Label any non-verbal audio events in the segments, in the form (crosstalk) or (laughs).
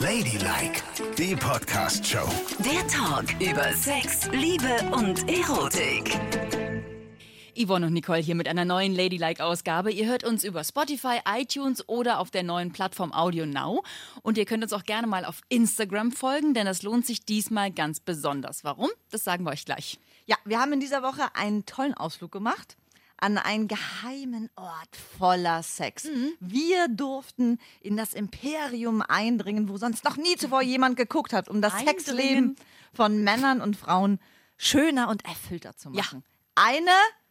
Ladylike, die Podcast-Show. Der Talk über Sex, Liebe und Erotik. Yvonne und Nicole hier mit einer neuen Ladylike-Ausgabe. Ihr hört uns über Spotify, iTunes oder auf der neuen Plattform Audio Now. Und ihr könnt uns auch gerne mal auf Instagram folgen, denn das lohnt sich diesmal ganz besonders. Warum? Das sagen wir euch gleich. Ja, wir haben in dieser Woche einen tollen Ausflug gemacht an einen geheimen Ort voller Sex. Mhm. Wir durften in das Imperium eindringen, wo sonst noch nie zuvor jemand geguckt hat, um das Eindringen? Sexleben von Männern und Frauen schöner und erfüllter zu machen. Eine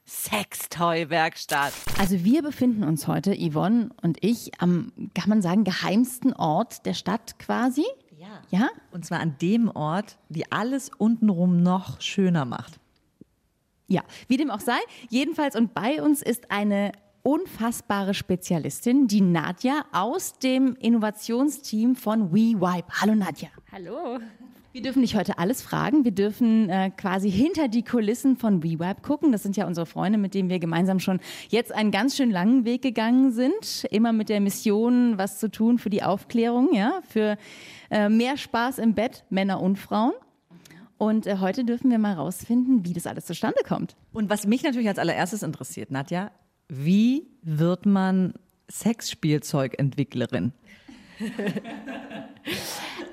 Sextoy-Werkstatt. Also wir befinden uns heute, Yvonne und ich, am, kann man sagen, geheimsten Ort der Stadt quasi. Ja. Ja? Und zwar an dem Ort, die alles untenrum noch schöner macht. Ja, wie dem auch sei. Jedenfalls und bei uns ist eine unfassbare Spezialistin, die Nadja aus dem Innovationsteam von WeWipe. Hallo Nadja. Hallo. Wir dürfen dich heute alles fragen. Wir dürfen äh, quasi hinter die Kulissen von WeWipe gucken. Das sind ja unsere Freunde, mit denen wir gemeinsam schon jetzt einen ganz schön langen Weg gegangen sind. Immer mit der Mission, was zu tun für die Aufklärung, ja, für äh, mehr Spaß im Bett, Männer und Frauen. Und äh, heute dürfen wir mal rausfinden, wie das alles zustande kommt. Und was mich natürlich als allererstes interessiert, Nadja, wie wird man Sexspielzeugentwicklerin?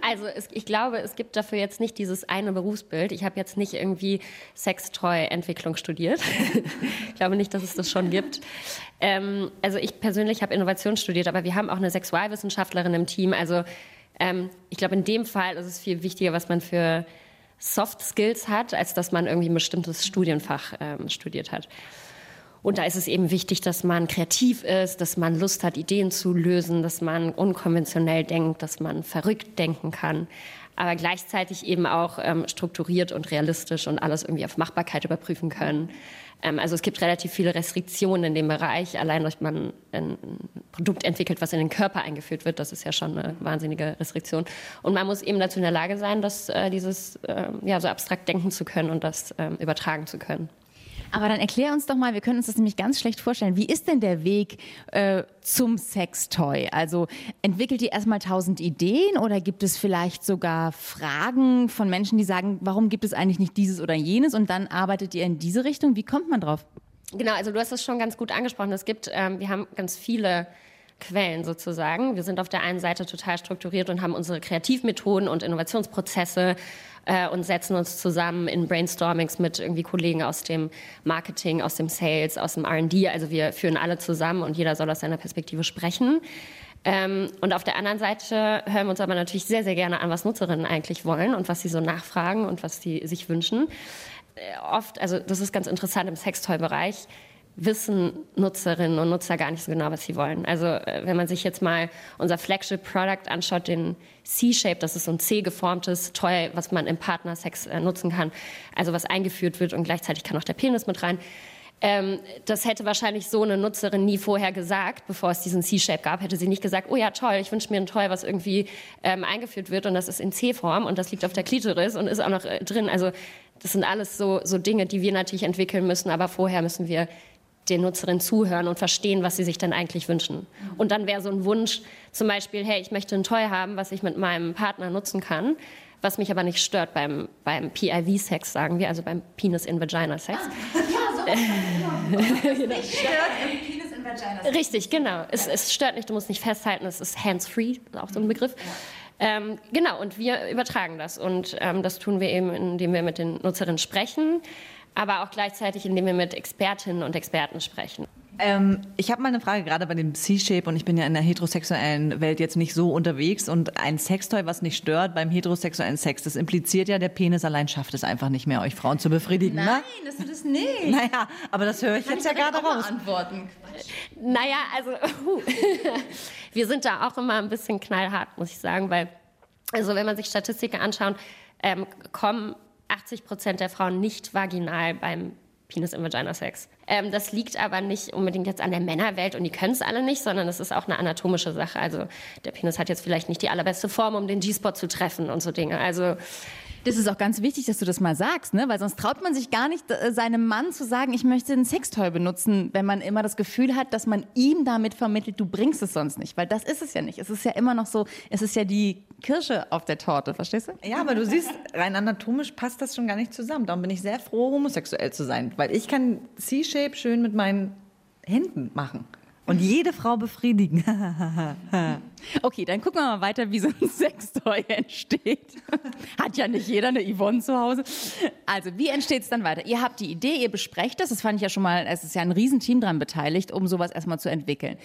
Also es, ich glaube, es gibt dafür jetzt nicht dieses eine Berufsbild. Ich habe jetzt nicht irgendwie Sextoy-Entwicklung studiert. (laughs) ich glaube nicht, dass es das schon gibt. Ähm, also ich persönlich habe Innovation studiert, aber wir haben auch eine Sexualwissenschaftlerin im Team. Also ähm, ich glaube, in dem Fall ist es viel wichtiger, was man für Soft Skills hat, als dass man irgendwie ein bestimmtes Studienfach ähm, studiert hat. Und da ist es eben wichtig, dass man kreativ ist, dass man Lust hat, Ideen zu lösen, dass man unkonventionell denkt, dass man verrückt denken kann, aber gleichzeitig eben auch ähm, strukturiert und realistisch und alles irgendwie auf Machbarkeit überprüfen können. Ähm, also es gibt relativ viele Restriktionen in dem Bereich. Allein, dass man ein Produkt entwickelt, was in den Körper eingeführt wird, das ist ja schon eine wahnsinnige Restriktion. Und man muss eben dazu in der Lage sein, das, äh, dieses ähm, ja, so abstrakt denken zu können und das ähm, übertragen zu können. Aber dann erklär uns doch mal, wir können uns das nämlich ganz schlecht vorstellen. Wie ist denn der Weg äh, zum Sextoy? Also entwickelt ihr erstmal tausend Ideen oder gibt es vielleicht sogar Fragen von Menschen, die sagen, warum gibt es eigentlich nicht dieses oder jenes? Und dann arbeitet ihr in diese Richtung. Wie kommt man drauf? Genau, also du hast es schon ganz gut angesprochen. Es gibt, ähm, wir haben ganz viele Quellen sozusagen. Wir sind auf der einen Seite total strukturiert und haben unsere Kreativmethoden und Innovationsprozesse äh, und setzen uns zusammen in Brainstormings mit irgendwie Kollegen aus dem Marketing, aus dem Sales, aus dem R&D. Also wir führen alle zusammen und jeder soll aus seiner Perspektive sprechen. Ähm, und auf der anderen Seite hören wir uns aber natürlich sehr, sehr gerne an, was Nutzerinnen eigentlich wollen und was sie so nachfragen und was sie sich wünschen. Äh, oft, also das ist ganz interessant im Sextoy-Bereich, wissen Nutzerinnen und Nutzer gar nicht so genau, was sie wollen. Also äh, wenn man sich jetzt mal unser Flagship-Product anschaut, den C-Shape, das ist so ein C-geformtes Toy, was man im Partnersex äh, nutzen kann, also was eingeführt wird und gleichzeitig kann auch der Penis mit rein. Ähm, das hätte wahrscheinlich so eine Nutzerin nie vorher gesagt, bevor es diesen C-Shape gab, hätte sie nicht gesagt, oh ja, toll, ich wünsche mir ein Toy, was irgendwie ähm, eingeführt wird und das ist in C-Form und das liegt auf der Klitoris und ist auch noch äh, drin. Also das sind alles so, so Dinge, die wir natürlich entwickeln müssen, aber vorher müssen wir den Nutzerinnen zuhören und verstehen, was sie sich denn eigentlich wünschen. Und dann wäre so ein Wunsch zum Beispiel, hey, ich möchte ein Toy haben, was ich mit meinem Partner nutzen kann, was mich aber nicht stört beim, beim PIV-Sex, sagen wir, also beim Penis-in-Vagina-Sex. (laughs) Richtig, genau. Es, es stört nicht, du musst nicht festhalten, es ist hands-free, auch so ein Begriff. Ähm, genau, und wir übertragen das. Und ähm, das tun wir eben, indem wir mit den Nutzerinnen sprechen, aber auch gleichzeitig, indem wir mit Expertinnen und Experten sprechen. Ähm, ich habe mal eine Frage gerade bei dem C-Shape und ich bin ja in der heterosexuellen Welt jetzt nicht so unterwegs und ein Sextoy, was nicht stört beim heterosexuellen Sex, das impliziert ja, der Penis allein schafft es einfach nicht mehr, euch Frauen zu befriedigen. ne? das tut es nicht. Naja, aber das höre ich jetzt ja gerade raus. Antworten. Naja, also uh, (laughs) wir sind da auch immer ein bisschen knallhart, muss ich sagen, weil, also wenn man sich Statistiken anschaut, ähm, kommen 80 Prozent der Frauen nicht vaginal beim Penis im Vagina Sex. Ähm, das liegt aber nicht unbedingt jetzt an der Männerwelt und die können es alle nicht, sondern es ist auch eine anatomische Sache. Also der Penis hat jetzt vielleicht nicht die allerbeste Form, um den G-Spot zu treffen und so Dinge. Also Das ist auch ganz wichtig, dass du das mal sagst, ne? weil sonst traut man sich gar nicht, äh, seinem Mann zu sagen, ich möchte ein Sextoy benutzen, wenn man immer das Gefühl hat, dass man ihm damit vermittelt, du bringst es sonst nicht, weil das ist es ja nicht. Es ist ja immer noch so, es ist ja die Kirsche auf der Torte, verstehst du? Ja, aber du siehst, rein anatomisch passt das schon gar nicht zusammen. Darum bin ich sehr froh, homosexuell zu sein, weil ich kann C-Shape schön mit meinen Händen machen und jede Frau befriedigen. (laughs) okay, dann gucken wir mal weiter, wie so ein (laughs) Sextoy entsteht. (laughs) Hat ja nicht jeder eine Yvonne zu Hause. Also, wie entsteht es dann weiter? Ihr habt die Idee, ihr besprecht das. Das fand ich ja schon mal, es ist ja ein Riesenteam dran beteiligt, um sowas erstmal zu entwickeln.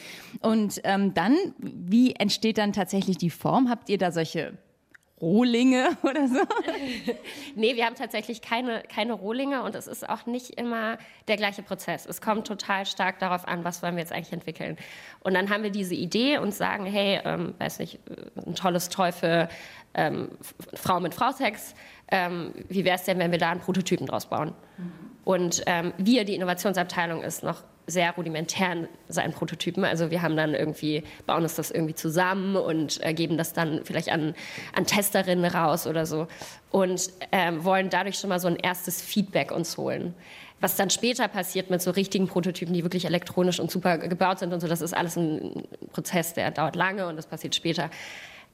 Und ähm, dann, wie entsteht dann tatsächlich die Form? Habt ihr da solche Rohlinge (laughs) oder so? (laughs) nee, wir haben tatsächlich keine, keine Rohlinge und es ist auch nicht immer der gleiche Prozess. Es kommt total stark darauf an, was wollen wir jetzt eigentlich entwickeln. Und dann haben wir diese Idee und sagen, hey, ähm, weiß nicht, äh, ein tolles für ähm, Frau mit Frau-Sex. Ähm, wie wäre es denn, wenn wir da einen Prototypen draus bauen? Mhm. Und ähm, wir, die Innovationsabteilung, ist noch sehr rudimentär in seinen Prototypen. Also wir haben dann irgendwie, bauen uns das irgendwie zusammen und äh, geben das dann vielleicht an, an Testerinnen raus oder so und ähm, wollen dadurch schon mal so ein erstes Feedback uns holen. Was dann später passiert mit so richtigen Prototypen, die wirklich elektronisch und super gebaut sind und so, das ist alles ein Prozess, der dauert lange und das passiert später.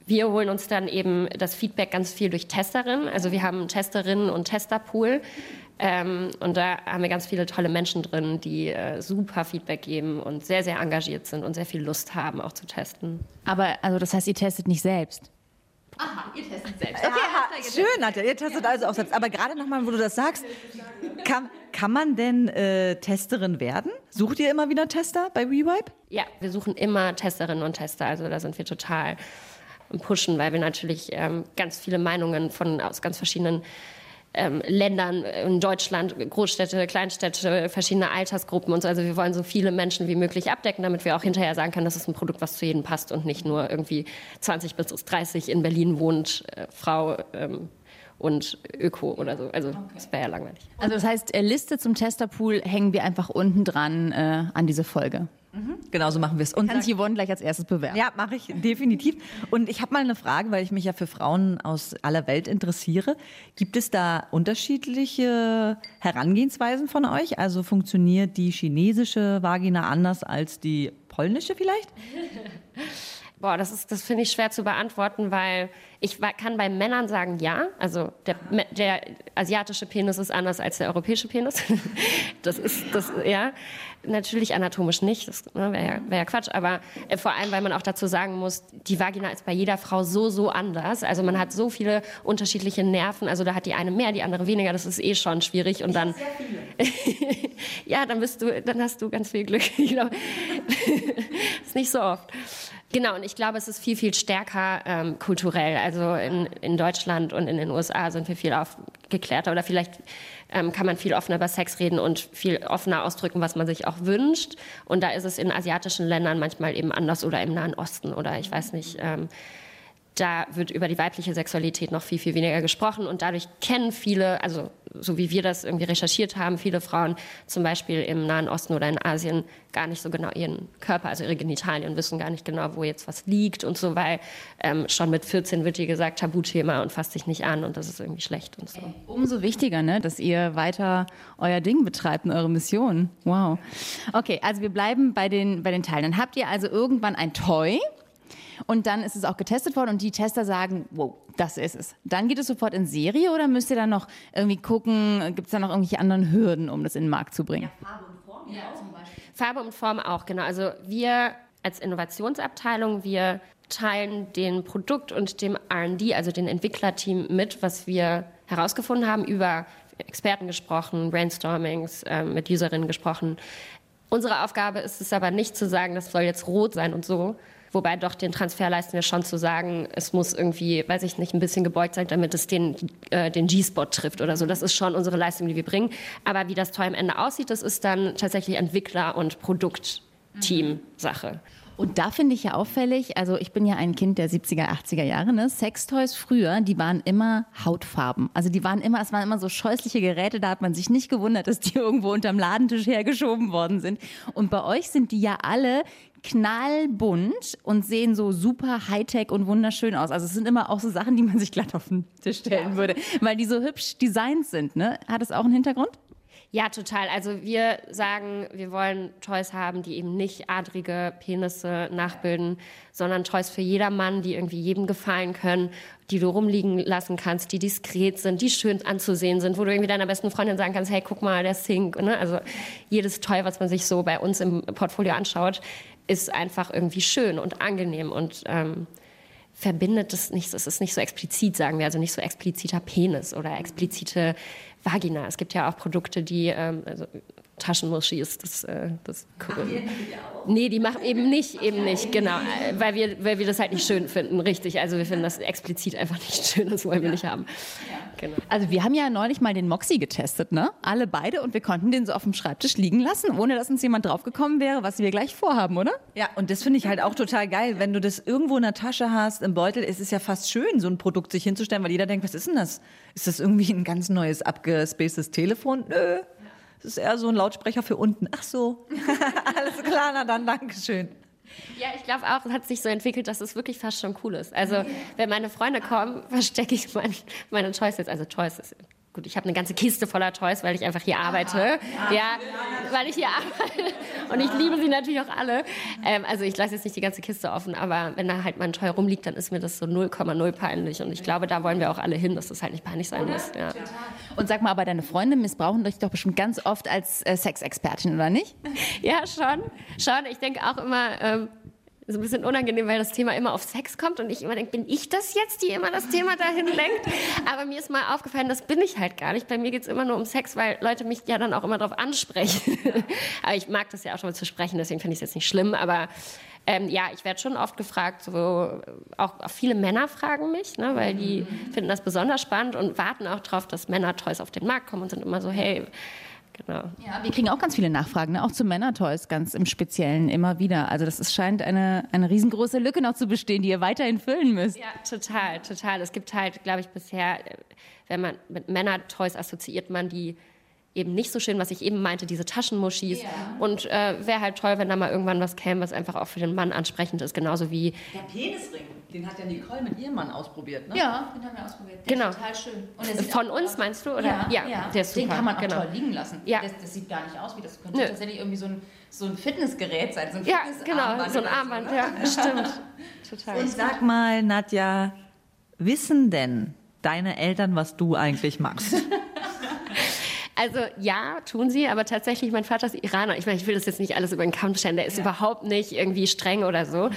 Wir holen uns dann eben das Feedback ganz viel durch Testerinnen. Also wir haben Testerinnen und Testerpool. Ähm, und da haben wir ganz viele tolle Menschen drin, die äh, super Feedback geben und sehr, sehr engagiert sind und sehr viel Lust haben, auch zu testen. Aber also das heißt, ihr testet nicht selbst? Aha, ihr testet selbst. Okay, ja, schön, Nadja. Ihr testet also auch selbst. Aber gerade nochmal, wo du das sagst, kann, kann man denn äh, Testerin werden? Sucht ihr immer wieder Tester bei WeWipe? Ja, wir suchen immer Testerinnen und Tester. Also da sind wir total pushen, weil wir natürlich ähm, ganz viele Meinungen von aus ganz verschiedenen ähm, Ländern in Deutschland, Großstädte, Kleinstädte, verschiedene Altersgruppen und so. Also wir wollen so viele Menschen wie möglich abdecken, damit wir auch hinterher sagen können, das ist ein Produkt, was zu jedem passt und nicht nur irgendwie 20 bis 30 in Berlin wohnt, äh, Frau ähm, und Öko oder so. Also okay. das wäre ja langweilig. Also das heißt, äh, Liste zum Testerpool hängen wir einfach unten dran äh, an diese Folge. Mhm. Genau so machen wir es. Und kann sich Yvonne gleich als erstes bewerben. Ja, mache ich definitiv. Und ich habe mal eine Frage, weil ich mich ja für Frauen aus aller Welt interessiere. Gibt es da unterschiedliche Herangehensweisen von euch? Also funktioniert die chinesische Vagina anders als die polnische vielleicht? (laughs) Boah, das ist, das finde ich schwer zu beantworten, weil ich kann bei Männern sagen ja. Also der, der asiatische Penis ist anders als der europäische Penis. (laughs) Das ist das ja natürlich anatomisch nicht. Das ne, wäre ja, wär ja Quatsch. Aber äh, vor allem, weil man auch dazu sagen muss, die Vagina ist bei jeder Frau so so anders. Also man hat so viele unterschiedliche Nerven. Also da hat die eine mehr, die andere weniger. Das ist eh schon schwierig. Und dann (laughs) ja, dann bist du, dann hast du ganz viel Glück. (laughs) Ich glaube, ist nicht so oft. Genau, und ich glaube, es ist viel, viel stärker ähm, kulturell. Also in, in Deutschland und in den USA sind wir viel aufgeklärter oder vielleicht ähm, kann man viel offener über Sex reden und viel offener ausdrücken, was man sich auch wünscht. Und da ist es in asiatischen Ländern manchmal eben anders oder im Nahen Osten oder ich weiß nicht. Ähm, da wird über die weibliche Sexualität noch viel, viel weniger gesprochen und dadurch kennen viele, also so wie wir das irgendwie recherchiert haben, viele Frauen zum Beispiel im Nahen Osten oder in Asien gar nicht so genau ihren Körper, also ihre Genitalien, wissen gar nicht genau, wo jetzt was liegt und so, weil ähm, schon mit 14 wird ihr gesagt, Tabuthema und fasst dich nicht an und das ist irgendwie schlecht und so. Umso wichtiger, ne, dass ihr weiter euer Ding betreibt und eure Mission. Wow. Okay, also wir bleiben bei den, bei den Teilen. Dann habt ihr also irgendwann ein Toy, und dann ist es auch getestet worden und die Tester sagen, wow, das ist es. Dann geht es sofort in Serie oder müsst ihr dann noch irgendwie gucken, gibt es da noch irgendwelche anderen Hürden, um das in den Markt zu bringen? Ja, Farbe und Form ja, zum Beispiel. Farbe und Form auch, genau. Also wir als Innovationsabteilung, wir teilen den Produkt und dem R&D, also den Entwicklerteam mit, was wir herausgefunden haben, über Experten gesprochen, Brainstormings, äh, mit Userinnen gesprochen. Unsere Aufgabe ist es aber nicht zu sagen, das soll jetzt rot sein und so, Wobei doch den Transfer leisten wir schon zu sagen, es muss irgendwie, weiß ich nicht, ein bisschen gebeugt sein, damit es den, äh, den G-Spot trifft oder so. Das ist schon unsere Leistung, die wir bringen. Aber wie das Toy am Ende aussieht, das ist dann tatsächlich Entwickler- und Produktteam-Sache. Und da finde ich ja auffällig, also ich bin ja ein Kind der 70er, 80er Jahre, ne? Sextoys früher, die waren immer Hautfarben. Also die waren immer, es waren immer so scheußliche Geräte, da hat man sich nicht gewundert, dass die (laughs) irgendwo unterm Ladentisch hergeschoben worden sind. Und bei euch sind die ja alle knallbunt und sehen so super Hightech und wunderschön aus. Also es sind immer auch so Sachen, die man sich glatt auf den Tisch stellen würde, weil die so hübsch designt sind. Ne? Hat es auch einen Hintergrund? Ja, total. Also wir sagen, wir wollen Toys haben, die eben nicht adrige Penisse nachbilden, sondern Toys für jedermann, die irgendwie jedem gefallen können, die du rumliegen lassen kannst, die diskret sind, die schön anzusehen sind, wo du irgendwie deiner besten Freundin sagen kannst, hey, guck mal, der Sink. Ne? Also jedes Toy, was man sich so bei uns im Portfolio anschaut, ist einfach irgendwie schön und angenehm und ähm, verbindet es nicht, es ist nicht so explizit, sagen wir, also nicht so expliziter Penis oder explizite Vagina. Es gibt ja auch Produkte, die, ähm, also Taschenmuschi ist das, äh, das cool. Nee, die machen eben nicht, eben nicht, genau, äh, weil wir, weil wir das halt nicht schön finden, richtig. Also wir finden das explizit einfach nicht schön, das wollen wir nicht haben. Genau. Also wir haben ja neulich mal den Moxie getestet, ne? Alle beide und wir konnten den so auf dem Schreibtisch liegen lassen, ohne dass uns jemand draufgekommen wäre, was wir gleich vorhaben, oder? Ja, und das finde ich halt auch total geil, wenn du das irgendwo in der Tasche hast, im Beutel, ist es ja fast schön, so ein Produkt sich hinzustellen, weil jeder denkt, was ist denn das? Ist das irgendwie ein ganz neues, abgespacedes Telefon? Nö. Das ist eher so ein Lautsprecher für unten. Ach so. (laughs) Alles klar, na dann, Dankeschön. Ja, ich glaube auch, es hat sich so entwickelt, dass es wirklich fast schon cool ist. Also, wenn meine Freunde kommen, (laughs) verstecke ich mein, meine jetzt. Also, ist gut, ich habe eine ganze Kiste voller Toys, weil ich einfach hier arbeite. Ja, ja, weil ich hier arbeite. (laughs) Und ich liebe sie natürlich auch alle. Ähm, also, ich lasse jetzt nicht die ganze Kiste offen, aber wenn da halt mein Toy rumliegt, dann ist mir das so 0,0 peinlich. Und ich glaube, da wollen wir auch alle hin, dass das halt nicht peinlich sein muss. Ja. Und sag mal, aber deine Freunde missbrauchen dich doch bestimmt ganz oft als äh, Sexexpertin, oder nicht? (laughs) Ja, schon. Schon. Ich denke auch immer, ähm, so ein bisschen unangenehm, weil das Thema immer auf Sex kommt und ich immer denke, bin ich das jetzt, die immer das Thema dahin lenkt? Aber mir ist mal aufgefallen, das bin ich halt gar nicht. Bei mir geht es immer nur um Sex, weil Leute mich ja dann auch immer darauf ansprechen. (laughs) aber ich mag das ja auch schon mal zu sprechen, deswegen finde ich es jetzt nicht schlimm. Aber ähm, ja, ich werde schon oft gefragt, so, auch, auch viele Männer fragen mich, ne, weil die finden das besonders spannend und warten auch darauf, dass Männer Toys auf den Markt kommen und sind immer so, hey, Genau. Ja, wir kriegen auch ganz viele Nachfragen, ne? auch zu Männertoys ganz im Speziellen immer wieder. Also das ist, scheint eine, eine riesengroße Lücke noch zu bestehen, die ihr weiterhin füllen müsst. Ja, total, total. Es gibt halt, glaube ich, bisher, wenn man mit Männertoys assoziiert man die eben nicht so schön, was ich eben meinte, diese Taschenmuschis. Ja. Und äh, wäre halt toll, wenn da mal irgendwann was käme, was einfach auch für den Mann ansprechend ist. Genauso wie. Der Penisring, den hat ja Nicole mit ihrem Mann ausprobiert, ne? Ja, den haben wir ausprobiert. Der genau. ist total schön. Von uns aus. meinst du? Oder? Ja, ja, ja, der ist super. Den kann man auch genau. toll liegen lassen. Ja. Das, das, sieht gar nicht aus wie das könnte Nö. tatsächlich irgendwie so ein, so ein Fitnessgerät sein. So ein Ja, genau, so ein Armband, ne? ja, (laughs) stimmt. Total. Und sag mal, Nadja, wissen denn deine Eltern, was du eigentlich machst? (laughs) Also ja, tun sie, aber tatsächlich, mein Vater ist Iraner. Ich meine, ich will das jetzt nicht alles über den Kamm stellen, der ist überhaupt nicht irgendwie streng oder so.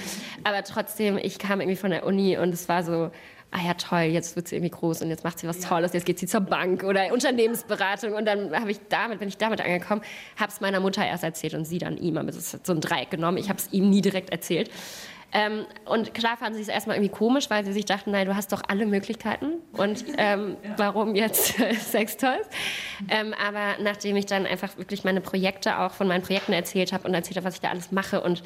Aber trotzdem, ich kam irgendwie von der Uni und es war so, ah ja toll, jetzt wird sie irgendwie groß und jetzt macht sie was Tolles, jetzt geht sie zur Bank oder Unternehmensberatung und dann habe ich damit, bin ich damit angekommen, habe es meiner Mutter erst erzählt und sie dann ihm, aber es hat so ein Dreieck genommen, ich habe es ihm nie direkt erzählt. Ähm, und klar fanden sie es erstmal irgendwie komisch, weil sie sich dachten, nein, du hast doch alle Möglichkeiten und ähm, warum jetzt (laughs) Sextoys? Ähm, aber nachdem ich dann einfach wirklich meine Projekte auch von meinen Projekten erzählt habe und erzählt habe, was ich da alles mache und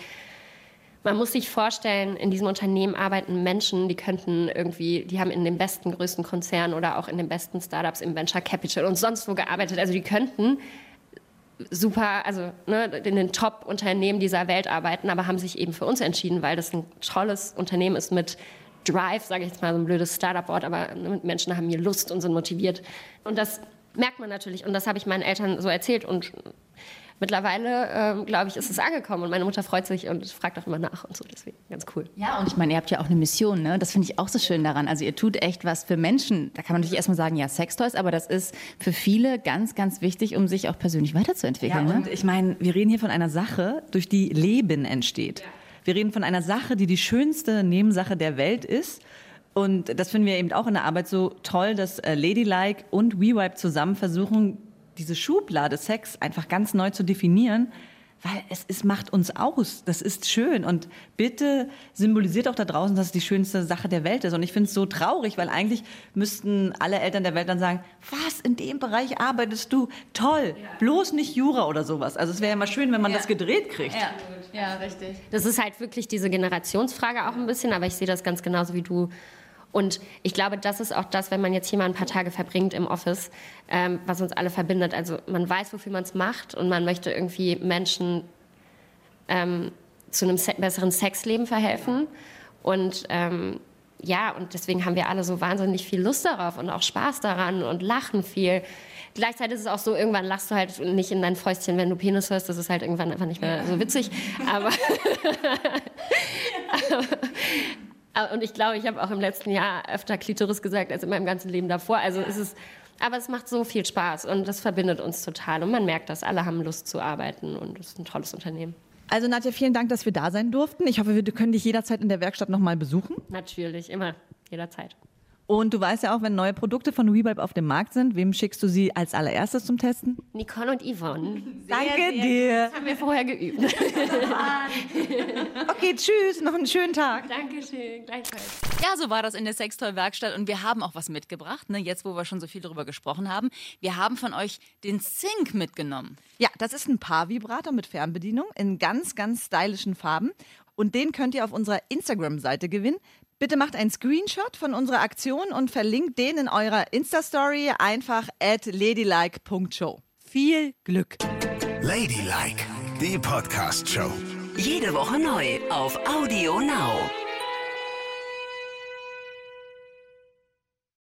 man muss sich vorstellen, in diesem Unternehmen arbeiten Menschen, die könnten irgendwie, die haben in den besten, größten Konzernen oder auch in den besten Startups im Venture Capital und sonst wo gearbeitet. Also die könnten super, also ne, in den Top-Unternehmen dieser Welt arbeiten, aber haben sich eben für uns entschieden, weil das ein tolles Unternehmen ist mit Drive, sage ich jetzt mal so ein blödes Startup-Wort, aber ne, Menschen haben hier Lust und sind motiviert. Und das merkt man natürlich und das habe ich meinen Eltern so erzählt und mittlerweile, ähm, glaube ich, ist es angekommen und meine Mutter freut sich und fragt auch immer nach und so, deswegen ganz cool. Ja, und ich meine, ihr habt ja auch eine Mission, ne? Das finde ich auch so schön daran. Also ihr tut echt was für Menschen. Da kann man natürlich erstmal sagen, ja, Sextoys, aber das ist für viele ganz, ganz wichtig, um sich auch persönlich Ja, weiterzuentwickeln. und ne? ich meine, wir reden hier von einer Sache, durch die Leben entsteht. Wir reden von einer Sache, die die schönste Nebensache der Welt ist. Und das finden wir eben auch in der Arbeit so toll, dass äh, Ladylike und WeWipe zusammen versuchen, diese Schublade Sex einfach ganz neu zu definieren. weil es, es macht uns aus. Das ist schön. Und bitte symbolisiert auch da draußen, dass es die schönste Sache der Welt ist. Und ich finde es so traurig, weil eigentlich müssten alle Eltern der Welt dann sagen, was, in dem Bereich arbeitest du? Toll. Bloß nicht Jura oder sowas. Also es wäre ja mal schön, wenn man das gedreht kriegt. Ja, ja, richtig. Das ist halt wirklich diese Generationsfrage auch ein bisschen, aber ich sehe das ganz genauso wie du. Und ich glaube, das ist auch das, wenn man jetzt hier mal ein paar Tage verbringt im Office, ähm, was uns alle verbindet. Also man weiß, wofür man es macht und man möchte irgendwie Menschen ähm, zu einem se besseren Sexleben verhelfen. Und ähm, ja, und deswegen haben wir alle so wahnsinnig viel Lust darauf und auch Spaß daran und lachen viel. Gleichzeitig ist es auch so, irgendwann lachst du halt nicht in dein Fäustchen, wenn du Penis hörst. Das ist halt irgendwann einfach nicht mehr so witzig. Aber, aber (laughs) (laughs) (laughs) und ich glaube, ich habe auch im letzten Jahr öfter Klitoris gesagt als in meinem ganzen Leben davor. Also es ist, aber es macht so viel Spaß und das verbindet uns total. Und man merkt das, alle haben Lust zu arbeiten und es ist ein tolles Unternehmen. Also Nadja, vielen Dank, dass wir da sein durften. Ich hoffe, wir können dich jederzeit in der Werkstatt nochmal besuchen. Natürlich, immer, jederzeit. Und du weißt ja auch, wenn neue Produkte von WeVibe auf dem Markt sind, wem schickst du sie als allererstes zum Testen? Nicole und Yvonne. Danke dir. Das haben wir vorher geübt. Okay, tschüss, noch einen schönen Tag. Dankeschön, gleichfalls. Ja, so war das in der Sextoy-Werkstatt und wir haben auch was mitgebracht, ne? jetzt wo wir schon so viel darüber gesprochen haben. Wir haben von euch den Sync mitgenommen. Ja, das ist ein Paar-Vibrator mit Fernbedienung in ganz, ganz stylischen Farben. Und den könnt ihr auf unserer Instagram-Seite gewinnen. Bitte macht einen Screenshot von unserer Aktion und verlinkt den in eurer Insta-Story einfach at ladylike.show. Viel Glück! Ladylike, die Podcast-Show. Jede Woche neu auf Audio Now.